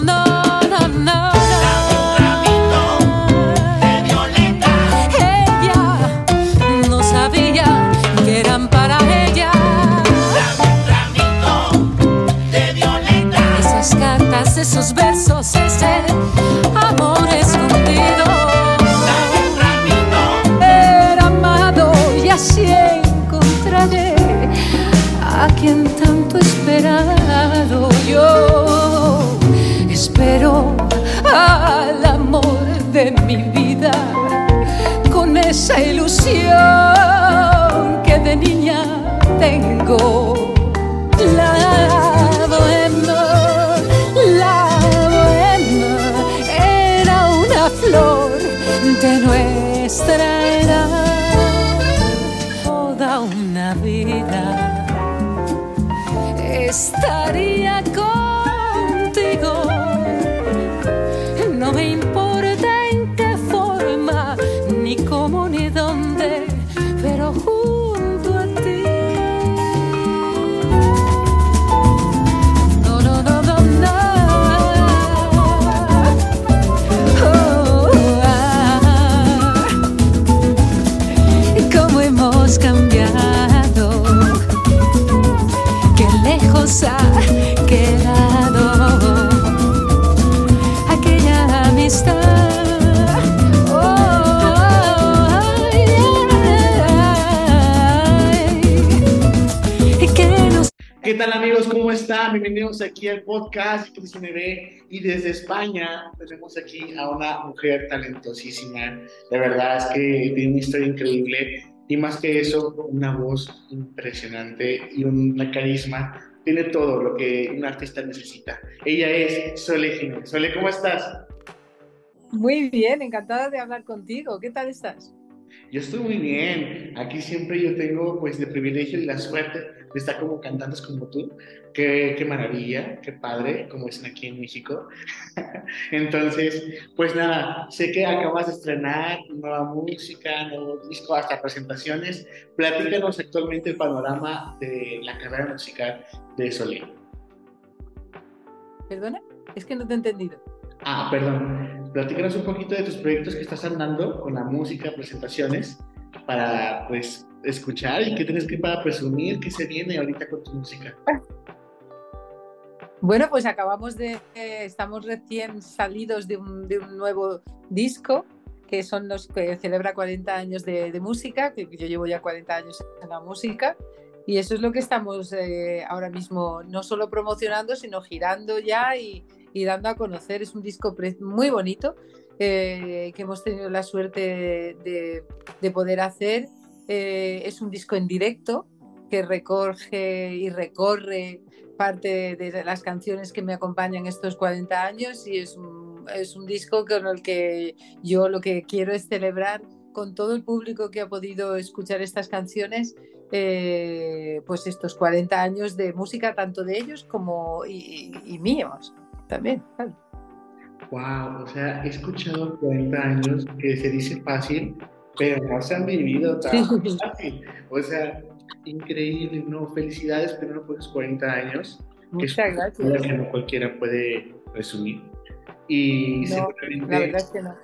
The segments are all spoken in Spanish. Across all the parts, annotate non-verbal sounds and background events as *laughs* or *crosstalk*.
no, no, tengo. La bohemia, la bohemia era una flor de nuestra cambiado qué lejos ha quedado aquella amistad. Oh, ¿Qué tal amigos? ¿Cómo están? Bienvenidos aquí al podcast NB y desde España tenemos aquí a una mujer talentosísima. De verdad es que tiene una historia increíble y más que eso, una voz impresionante y una carisma. Tiene todo lo que un artista necesita. Ella es Sole Jiménez. Sole, ¿cómo estás? Muy bien, encantada de hablar contigo. ¿Qué tal estás? Yo estoy muy bien. Aquí siempre yo tengo pues el privilegio y la suerte de estar como cantantes como tú. Qué, qué maravilla, qué padre, como dicen aquí en México. *laughs* Entonces, pues nada, sé que acabas de estrenar nueva música, nuevo disco, hasta presentaciones. Platícanos actualmente el panorama de la carrera musical de Solé. ¿Perdona? Es que no te he entendido. Ah, perdón. Platícanos un poquito de tus proyectos que estás andando con la música, presentaciones, para pues escuchar y qué tienes que para presumir que se viene ahorita con tu música. Bueno, pues acabamos de, eh, estamos recién salidos de un, de un nuevo disco, que son los que celebra 40 años de, de música, que yo llevo ya 40 años en la música, y eso es lo que estamos eh, ahora mismo no solo promocionando, sino girando ya y, y dando a conocer. Es un disco muy bonito eh, que hemos tenido la suerte de, de poder hacer. Eh, es un disco en directo que recoge y recorre parte de las canciones que me acompañan estos 40 años y es un, es un disco con el que yo lo que quiero es celebrar con todo el público que ha podido escuchar estas canciones, eh, pues estos 40 años de música, tanto de ellos como y míos también. claro. Wow, o sea, he escuchado 40 años que se dice fácil, pero no se han vivido tan fácil. O sea, increíble, ¿no? Felicidades primero por los 40 años. Muchas gracias. que no cualquiera puede resumir. Y No, seguramente, La verdad es que no.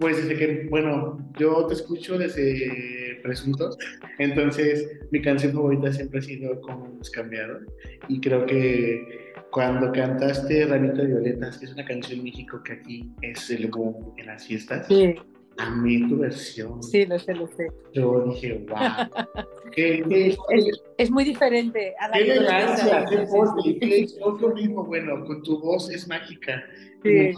pues desde que, bueno, yo te escucho desde Presuntos, entonces mi canción favorita siempre ha sido Como hemos cambiado. Y creo que cuando cantaste Ramito de Violetas, que es una canción en México que aquí es el boom en las fiestas, Sí, amé tu versión. sí, lo sé, lo sé. Yo dije, wow. *laughs* qué, qué, Es, es muy diferente a la qué elegancia, qué es lo mismo, bueno, con tu voz es mágica. Sí.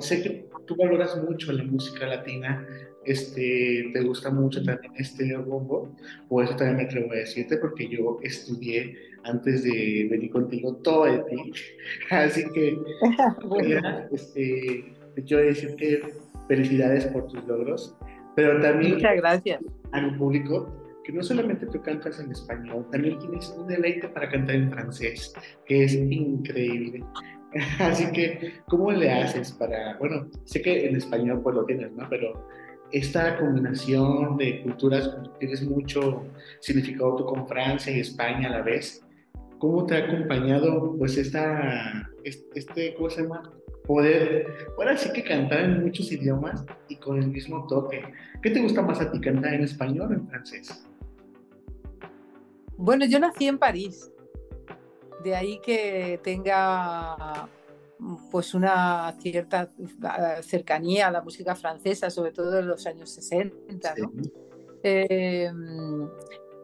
Sé que tú valoras mucho la música latina, este, te gusta mucho también este bombo, por eso también me atrevo a decirte, porque yo estudié antes de venir contigo todo de ti, *laughs* así que *laughs* Bueno, mira, este, te quiero decir que felicidades por tus logros, pero también muchas gracias. a mi público que no solamente tú cantas en español, también tienes un deleite para cantar en francés, que es increíble. *laughs* Así que, ¿cómo le haces para, bueno, sé que en español pues lo tienes, ¿no? Pero esta combinación de culturas, tienes mucho significado tú con Francia y España a la vez. ¿Cómo te ha acompañado pues esta, este, ¿cómo se llama? poder, ahora sí que cantar en muchos idiomas y con el mismo toque. ¿Qué te gusta más a ti, cantar en español o en francés? Bueno, yo nací en París, de ahí que tenga pues una cierta cercanía a la música francesa, sobre todo en los años 60, ¿no? Eh,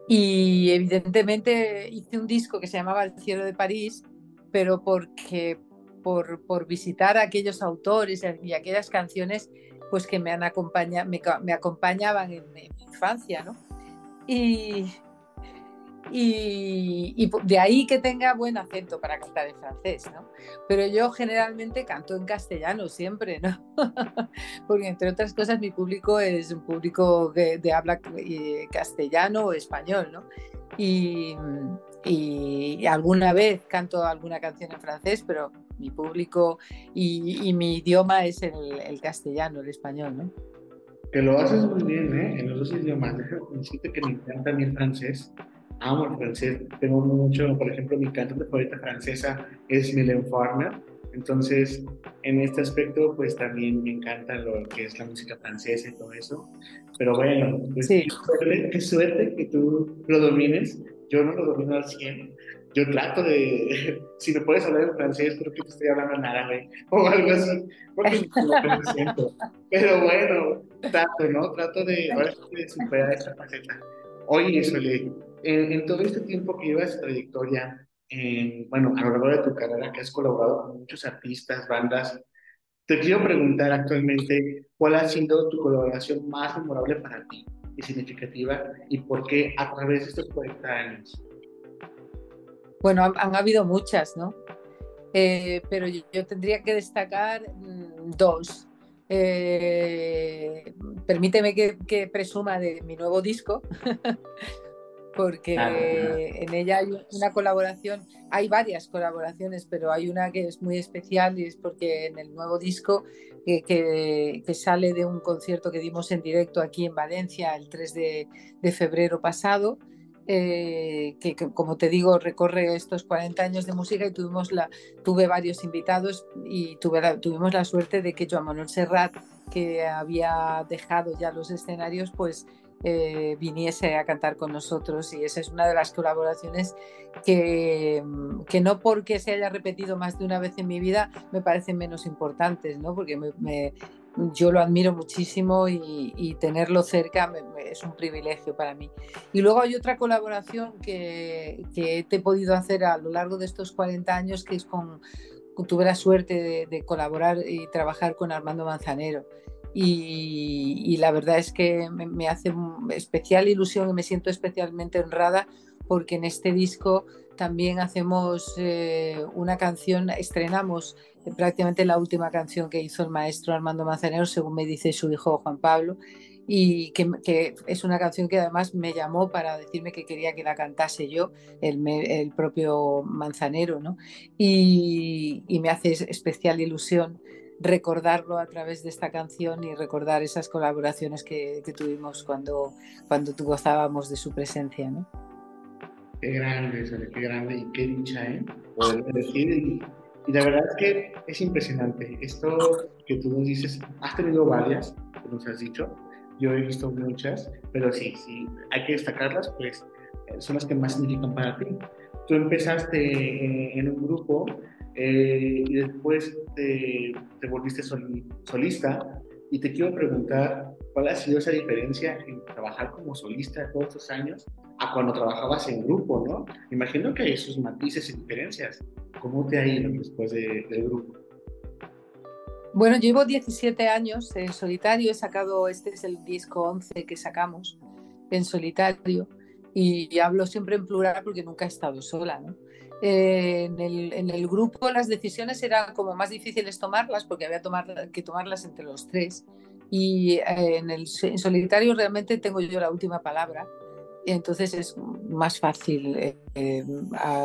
y evidentemente hice un disco que se llamaba El cielo de París, pero porque por, por visitar a aquellos autores y aquellas canciones pues que me, han acompañado, me, me acompañaban en, en, mi infancia, ¿no? Y, y, de ahí que tenga buen acento para cantar en francés, ¿no? Pero yo generalmente canto en castellano siempre, ¿no? *laughs* Porque entre otras cosas mi público es un público de, de habla eh, castellano o español, ¿no? Y, y, alguna vez canto alguna canción en francés, pero mi público y, y mi idioma es el, el, castellano, el español, ¿no? Que lo haces muy bien, ¿eh? En los dos idiomas. Déjame que me encanta mi francés amo el francés, tengo mucho, por ejemplo, mi cantante favorita francesa es Mylène Farmer, entonces en este aspecto pues también me encanta lo que es la música francesa y todo eso, pero bueno, pues sí. qué, suerte, qué, suerte, que tú lo domines, yo no lo domino al 100, yo trato de, *laughs* si me puedes hablar en francés, creo que te estoy hablando en árabe *laughs* o algo así, porque no siento. Pero bueno, trato, ¿no? Trato de, de superar esta faceta. Oye, Sole, en, en, todo este tiempo que llevas trayectoria, en, bueno, a lo largo de tu carrera, que has colaborado con muchos artistas, bandas, te quiero preguntar actualmente cuál ha sido tu colaboración más memorable para ti y significativa y por qué a través de estos 40 años. Bueno, han, han habido muchas, ¿no? Eh, pero yo, yo, tendría que destacar mmm, dos. Eh, permíteme que, que, presuma de mi nuevo disco, *laughs* porque en ella hay una colaboración, hay varias colaboraciones, pero hay una que es muy especial y es porque en el nuevo disco que, que, que sale de un concierto que dimos en directo aquí en Valencia el 3 de, de febrero pasado, eh, que, que, como te digo recorre estos 40 años de música y tuvimos la, tuve varios invitados y tuve la, tuvimos la suerte de que Joan Manuel Serrat, que había dejado ya los escenarios, pues eh, viniese a cantar con nosotros y esa es una de las colaboraciones que, que, no porque se haya repetido más de una vez en mi vida me parecen menos importantes, ¿no? porque me, me, yo lo admiro muchísimo y, y tenerlo cerca me, es un privilegio para mí. Y luego hay otra colaboración que, que te he podido hacer a lo largo de estos 40 años que es con, tuve la suerte de, de colaborar y trabajar con Armando Manzanero. Y, la verdad es que me, hace especial ilusión y me siento especialmente honrada porque en este disco también hacemos eh, una canción, estrenamos prácticamente la última canción que hizo el maestro Armando Manzanero, según me dice su hijo Juan Pablo, y que, es una canción que además me llamó para decirme que quería que la cantase yo, el, propio Manzanero, ¿no? Y me hace especial ilusión recordarlo a través de esta canción y recordar esas colaboraciones que, que tuvimos cuando, cuando gozábamos de su presencia. ¿no? Qué grande, Sole, qué grande y qué dicha, ¿eh? Poder decir. Y, y, la verdad es que es impresionante. Esto que tú nos dices, has tenido varias, que nos has dicho. Yo he visto muchas, pero sí, sí, hay que destacarlas, pues son las que más significan para ti. Tú empezaste en un grupo eh, y después te, te volviste sol, solista y te quiero preguntar cuál ha sido esa diferencia en trabajar como solista todos estos años a cuando trabajabas en grupo, ¿no? Imagino que hay sus matices y diferencias. ¿Cómo te ha ido después de, del grupo? Bueno, llevo 17 años en solitario, he sacado, este es el disco 11 que sacamos en solitario y hablo siempre en plural porque nunca he estado sola, ¿no? Eh, en, el, en, el, grupo las decisiones eran como más difíciles tomarlas porque había tomar, que tomarlas entre los tres y eh, en el en solitario realmente tengo yo la última palabra y entonces es más fácil eh, eh,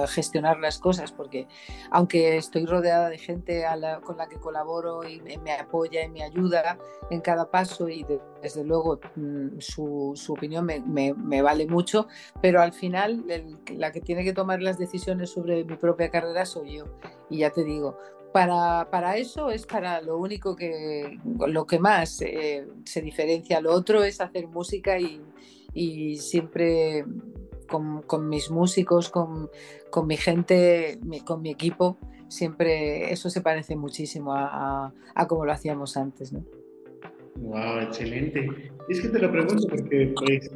gestionar las cosas porque aunque estoy rodeada de gente con la que colaboro y me, apoya y me ayuda en cada paso y de, desde luego mm, su, su, opinión me, me, vale mucho, pero al final la que tiene que tomar las decisiones sobre mi propia carrera soy yo. Y ya te digo, para, para, eso es para lo único que, lo que más eh, se diferencia. Lo otro es hacer música y, y siempre con, con, mis músicos, con, con mi gente, mi, con mi equipo, siempre eso se parece muchísimo a, a, a como lo hacíamos antes. ¿no? Wow, excelente. Es que te lo pregunto porque pues,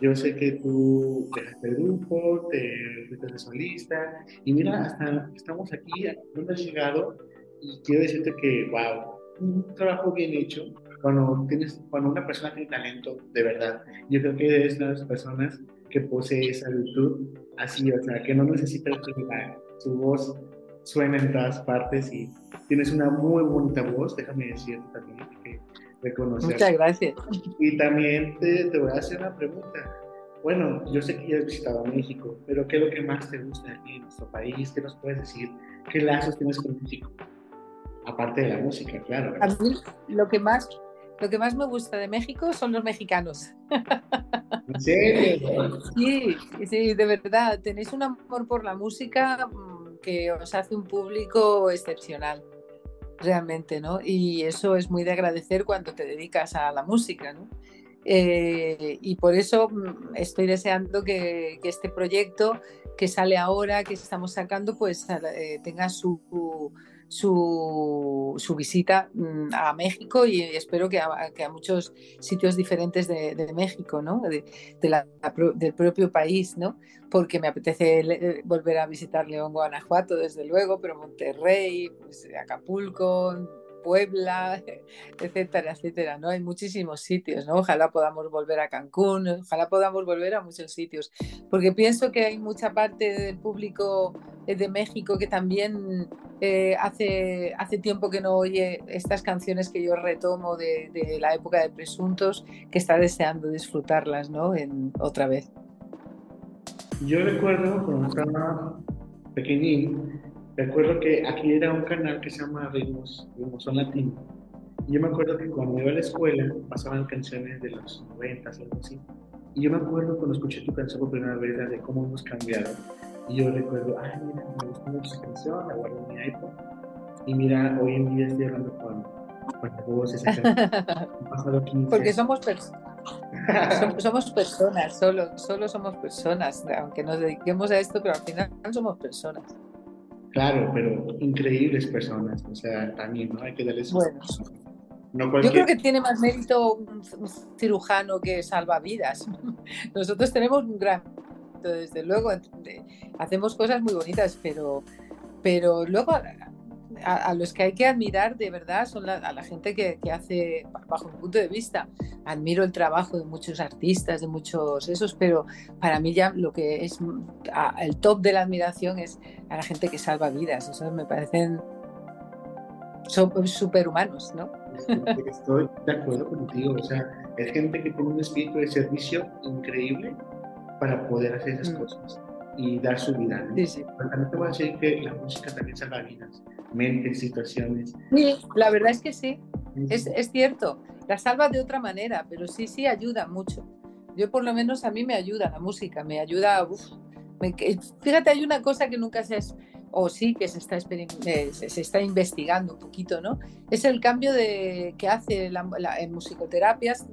yo sé que tú dejaste el grupo, te fuiste de solista y mira, hasta estamos aquí, donde has llegado y quiero decirte que, wow, un trabajo bien hecho cuando, tienes, cuando una persona tiene talento de verdad. Yo creo que eres una de las personas que posee esa virtud así, o sea, que no necesita celular, su voz suena en todas partes y tienes una muy bonita voz, déjame decirte también que reconocer. Muchas gracias. Y también te, te, voy a hacer una pregunta. Bueno, yo sé que ya has visitado México, pero ¿qué es lo que más te gusta aquí en nuestro país? ¿Qué nos puedes decir? ¿Qué lazos tienes con México? Aparte de la música, claro. A mí lo que más, lo que más me gusta de México son los mexicanos. Sí, sí, de verdad. Tenéis un amor por la música mm, que os hace un público excepcional realmente, ¿no? Y eso es muy de agradecer cuando te dedicas a la música, ¿no? Eh, y por eso mm, estoy deseando que, que, este proyecto que sale ahora, que estamos sacando, pues eh, tenga su, su, su, visita mm, a México y espero que a, muchos sitios diferentes de, México, ¿no? De, del propio país, ¿no? porque me apetece eh, volver a visitar León, Guanajuato, desde luego, pero Monterrey, pues, Acapulco, Puebla, *laughs* etcétera, etcétera, ¿no? Hay muchísimos sitios, ¿no? Ojalá podamos volver a Cancún, ojalá podamos volver a muchos sitios, porque pienso que hay mucha parte del público eh, de México que también eh, hace, hace tiempo que no oye estas canciones que yo retomo de, de la época de Presuntos, que está deseando disfrutarlas, ¿no? En, otra vez. Yo recuerdo cuando estaba pequeñín, recuerdo que aquí era un canal que se llama Ritmos, Son Latino. Y yo me acuerdo que cuando iba a la escuela pasaban canciones de los 90, algo así. Y yo me acuerdo cuando escuché tu canción por primera vez de cómo hemos cambiado. Y yo recuerdo, ay, mira, me gustó mucho esa canción, la guardo en mi iPod. Y mira, hoy en día estoy hablando con, con canción. *laughs* Porque somos personas somos personas, solo, solo somos personas, aunque nos dediquemos a esto, pero al final somos personas. Claro, pero increíbles personas, o sea, también, ¿no? Hay que darles... Bueno, no cualquier... Yo creo que tiene más mérito un, un, cirujano que salva vidas. *laughs* Nosotros tenemos un gran... Desde luego, hacemos cosas muy bonitas, pero, pero luego a, a, los que hay que admirar de verdad son la, a la gente que, que, hace, bajo mi punto de vista, admiro el trabajo de muchos artistas, de muchos esos, pero para mí ya lo que es a, el top de la admiración es a la gente que salva vidas. Eso me parecen son superhumanos, ¿no? Estoy de acuerdo contigo, o sea, es gente que tiene un espíritu de servicio increíble para poder hacer esas mm. cosas y dar su vida. ¿no? Sí, sí. Pero también te voy a decir que la música también salva vidas mentes, situaciones. Sí, la verdad es que sí, es, es, cierto. La salva de otra manera, pero sí, sí ayuda mucho. Yo por lo menos a mí me ayuda la música, me ayuda... Uf, me, fíjate, hay una cosa que nunca se... Es, o sí que se está, eh, se está investigando un poquito, ¿no? Es el cambio de, que hace la, la, en musicoterapias.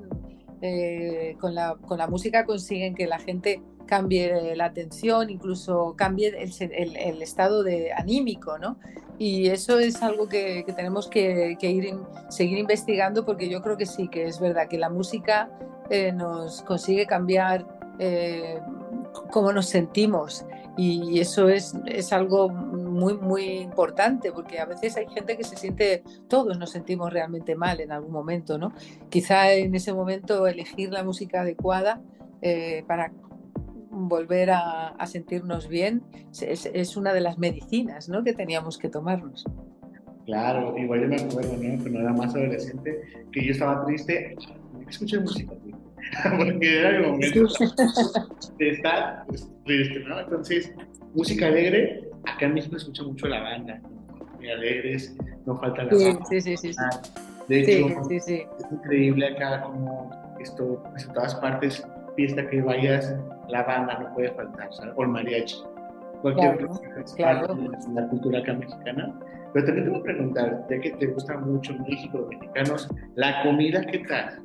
Eh, con, la, con la música consiguen que la gente cambie la atención, incluso cambie el, el, el, estado de anímico, ¿no? Y eso es algo que, que tenemos que, que ir, seguir investigando porque yo creo que sí, que es verdad que la música eh, nos consigue cambiar eh, cómo nos sentimos y eso es, es algo muy, muy importante porque a veces hay gente que se siente, todos nos sentimos realmente mal en algún momento, ¿no? Quizá en ese momento elegir la música adecuada eh, para volver a, a sentirnos bien es, es, una de las medicinas ¿no? que teníamos que tomarnos. Claro, igual yo me acuerdo, ¿no? Cuando era más adolescente, que yo estaba triste, escuché música, *laughs* porque era el momento *laughs* de estar triste, ¿no? Entonces, música alegre, acá en México se escucha mucho la banda, muy alegres, no falta la sí, banda. Sí, sí, sí. De hecho, sí, sí, es increíble acá como esto, pues, en todas partes, fiesta que vayas, la banda no puede faltar, ¿sabes? O el mariachi. cualquier Claro, cosa claro. de la cultura acá mexicana. Pero también te voy a preguntar, ya que te gusta mucho México, los mexicanos, la comida, ¿qué tal?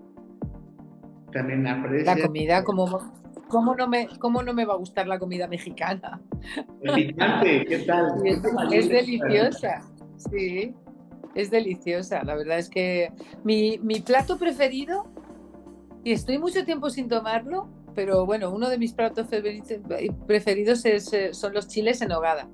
También aprecias La comida, ¿cómo, cómo, no me, ¿cómo no me va a gustar la comida mexicana? el picante, ¿qué tal? *laughs* Es, es deliciosa, sí, es deliciosa. La verdad es que mi, mi plato preferido, y estoy mucho tiempo sin tomarlo, pero bueno, uno de mis platos preferidos es, eh, son los chiles en hogada.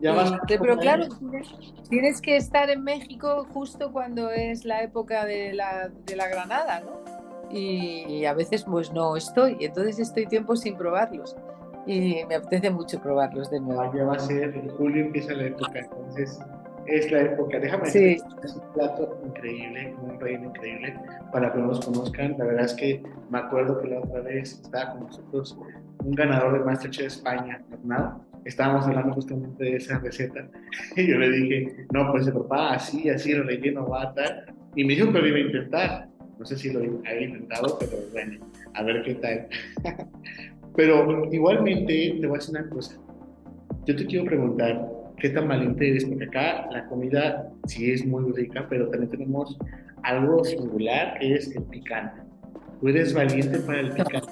Ya vas a pero claro, tienes, tienes que estar en México justo cuando es la época de la, de la granada, ¿no? Y, y a veces pues no estoy, entonces estoy tiempo sin probarlos. Y me apetece mucho probarlos de nuevo. Ah, ya va a ser, en julio empieza la época, entonces es la época. Déjame Sí. es un plato increíble, un reino increíble, para que nos conozcan. La verdad es que me acuerdo que la otra vez estaba con nosotros un ganador de Masterchef España, Hernán. Estábamos hablando justamente de esa receta *laughs* y yo le dije, no, pues prepara así, así, el relleno va a tal. Y me dijo que lo iba a intentar. No sé si lo había intentado, pero bueno, a ver qué tal. *laughs* Pero igualmente te voy a decir una cosa. Yo te quiero preguntar, ¿qué tan valiente eres? Porque acá la comida sí es muy rica, pero también tenemos algo singular que es el picante. ¿Tú eres valiente para el picante?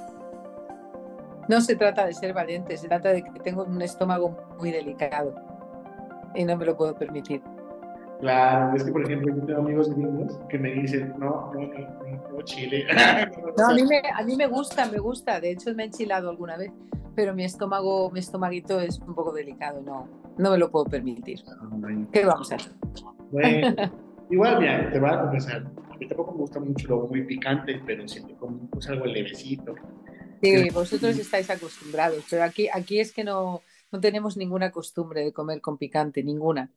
No se trata de ser valiente, se trata de que tengo un estómago muy delicado y no me lo puedo permitir. Claro, es que por ejemplo yo tengo amigos gringos que me dicen, no, no, no, no, no, chile. *laughs* No, a mí, me, a mí me gusta, me gusta. De hecho, me he enchilado alguna vez, pero mi estómago, mi estomaguito es un poco delicado, no, no me lo puedo permitir. ¿Qué vamos a hacer? Bueno, *laughs* igual, mira, te voy a confesar, a mí tampoco me gusta mucho lo muy picante, pero siempre como pues, algo levecito. Sí, vosotros estáis acostumbrados, pero aquí, aquí es que no, no tenemos ninguna costumbre de comer con picante, ninguna.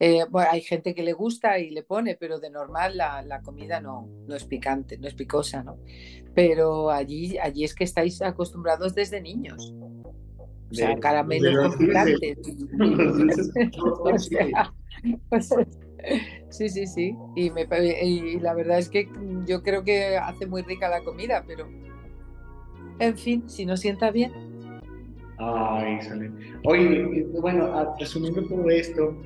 Eh, bueno, hay gente que le gusta y le pone, pero de normal la, la comida no, no es picante, no es picosa, ¿no? Pero allí, allí es que estáis acostumbrados desde niños. O sea, caramelos de con los dulces. picante. *laughs* Los dulces con O sea, pues, sí, sí, sí. Y, me, y la verdad es que yo creo que hace muy rica la comida, pero en fin, si no sienta bien. Ay, sale. Oye, bueno, resumiendo todo esto,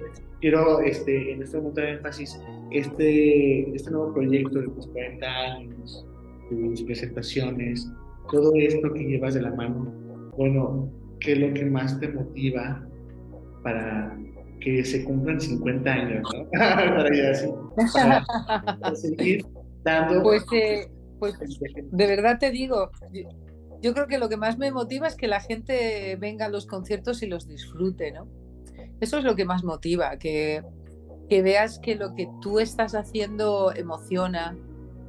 quiero este, en este momento de énfasis, este, este nuevo proyecto de tus 40 años, tus presentaciones, todo esto que llevas de la mano, bueno, ¿qué es lo que más te motiva para que se cumplan 50 años, ¿no? *laughs* para ya así, para, para seguir dando... *laughs* Pues, eh, pues de verdad te digo, yo, yo creo que lo que más me motiva es que la gente venga a los conciertos y los disfrute, ¿no? Eso es lo que más motiva, que, que veas que lo que tú estás haciendo emociona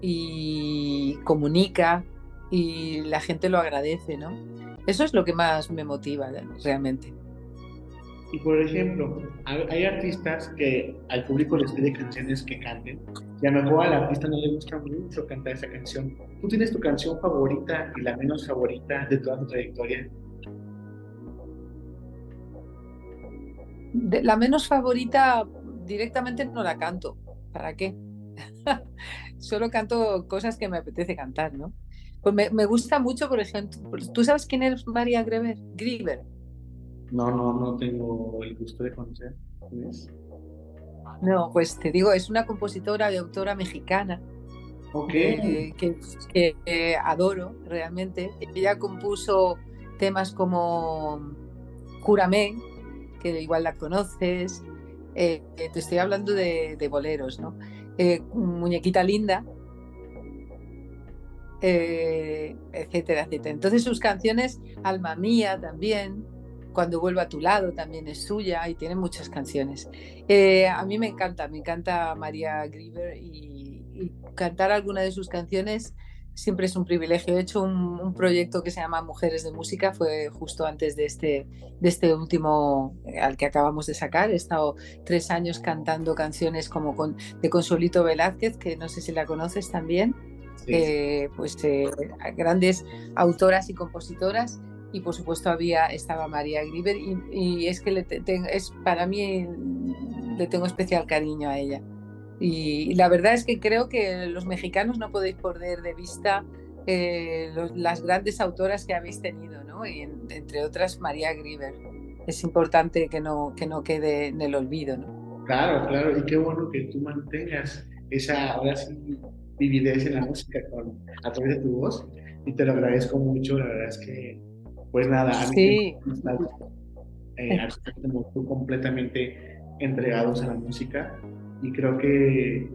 y comunica y la gente lo agradece, ¿no? Eso es lo que más me motiva realmente. Y por ejemplo, hay, artistas que al público les pide canciones que canten y a lo mejor al artista no le gusta mucho cantar esa canción. ¿Tú tienes tu canción favorita y la menos favorita de toda tu trayectoria? De- la menos favorita directamente no la canto. ¿Para qué? *laughs* Solo canto cosas que me apetece cantar, ¿no? Pues me, me gusta mucho, por ejemplo, ¿tú sabes quién es María Greber? Grieber. No, no, no tengo el gusto de conocer. No, pues te digo, es una compositora y autora mexicana Ok. eh, que, que, eh, adoro realmente. Ella compuso temas como Júrame, que igual la conoces. Eh, eh, te estoy hablando de, de boleros, ¿no? Muñequita Linda, eh, etcétera, etcétera. Entonces sus canciones, Alma Mía también, Cuando vuelvo a tu lado también es suya y tiene muchas canciones. Eh, a mí me encanta, me encanta María Grieber y, cantar alguna de sus canciones siempre es un privilegio. He hecho un, un, proyecto que se llama Mujeres de Música, fue justo antes de este, de este último al que acabamos de sacar. He estado tres años cantando canciones como con, de Consuelito Velázquez, que no sé si la conoces también. Sí. Eh, pues eh, grandes autoras y compositoras y por supuesto había estaba María Grieber y, y es que le te, te, es para mí le tengo especial cariño a ella y, la verdad es que creo que los mexicanos no podéis perder de vista eh, los, las grandes autoras que habéis tenido ¿no? y en, entre otras María Grieber es importante que no, que no quede en el olvido. ¿no? Claro, claro, y qué bueno que tú mantengas esa, ahora sí, vividez en la música con, a través de tu voz, y te lo agradezco mucho, la verdad es que, pues nada, a mí Sí. eh, completamente entregados a la música, y creo que,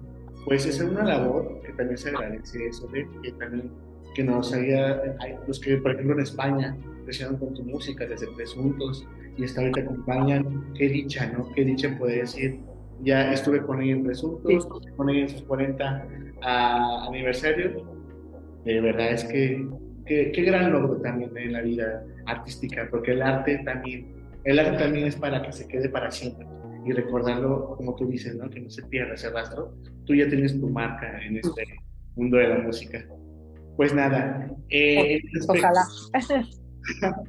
pues es una labor que también se agradece eso, de que también que nos haya, hay los que por ejemplo en España crecieron con tu música desde presuntos y hasta ahorita acompañan, qué dicha, ¿no? Qué dicha poder decir, ya estuve con ella en presuntos, con ella en sus 40 a- aniversarios, de verdad es que qué, qué gran logro también en la vida artística, porque el arte también, el arte también es para que se quede para siempre y recordarlo, como tú dices, ¿no? Que no se pierda ese rastro. Tú ya tienes tu marca en este mundo de la música. Pues nada, eh, en este aspecto- Ojalá. *laughs*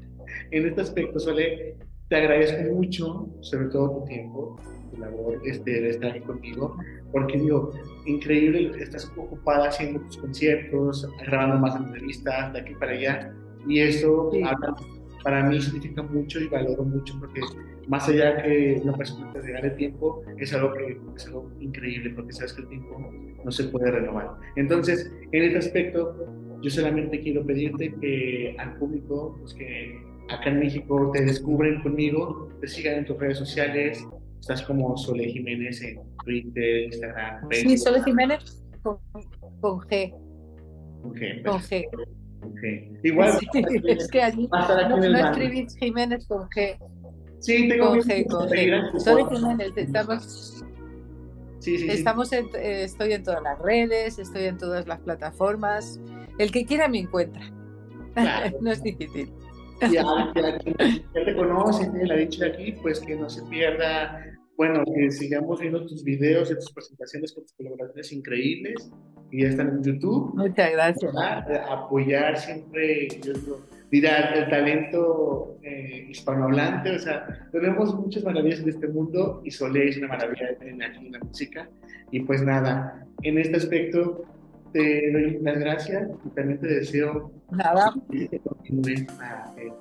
en este aspecto, Sole, te agradezco mucho, sobre todo tu tiempo, tu labor este, de estar aquí conmigo, porque digo, increíble, estás ocupada haciendo tus conciertos, grabando más entrevistas de aquí para allá, y eso Sí. habla- para mí significa mucho y valoro mucho, porque más allá que una persona te regale tiempo, es algo que es algo increíble, porque sabes que el tiempo no se puede renovar. Entonces, en este aspecto, yo solamente quiero pedirte que al público, pues que acá en México te descubren conmigo, te sigan en tus redes sociales, estás como Sole Jiménez en Twitter, Instagram, Sí, Facebook. Sole Jiménez con, con G. Ok, Con G. Igual, Sí, es que allí no, no escribís Jiménez con G. sí, tengo Con G, con G. Sole. Jiménez, estamos, Sí, sí, sí. estamos en- eh, estoy en todas las redes, estoy en todas las plataformas. El que quiera me encuentra. Claro. *laughs* no es difícil. Y a, y a quien ya te conoce, tiene la dicha de aquí, pues que no se pierda, bueno, que sigamos viendo tus videos y tus presentaciones con tus colaboraciones increíbles, que ya están en YouTube. Muchas gracias. Eh, Apoyar siempre, yo digo, mira, el talento eh, hispanohablante, o sea, tenemos muchas maravillas en este mundo y Solé es una maravilla en, en la música. Y pues nada, en este aspecto te doy las gracias y también te deseo Nada, que continúes a, eh,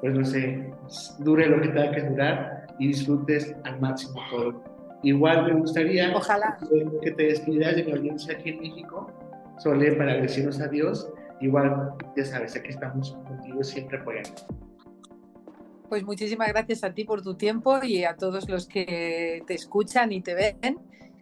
pues no sé, dure lo que tenga que durar y disfrutes al máximo todo. Igual me gustaría Ojalá. que, te despidas de mi audiencia aquí en México, Sole, para decirnos adiós. Igual, ya sabes, aquí estamos contigo siempre apoyando. Pues muchísimas gracias a ti por tu tiempo y a todos los que te escuchan y te ven.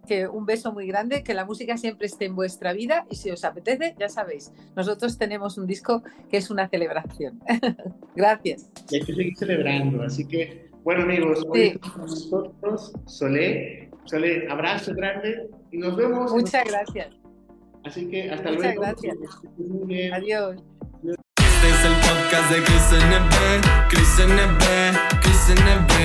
Que un beso muy grande, que la música siempre esté en vuestra vida y si os apetece, ya sabéis, nosotros tenemos un disco que es una celebración. *laughs* gracias. Y hay que seguir celebrando. Así que, bueno, amigos, hoy Sí. estamos con nosotros, Sole. Sole, abrazo grande y nos vemos. Muchas gracias. Así que hasta Muchas luego. gracias. Muy bien. Adiós. Este es el podcast de Chris NB, Chris NB, Chris NB.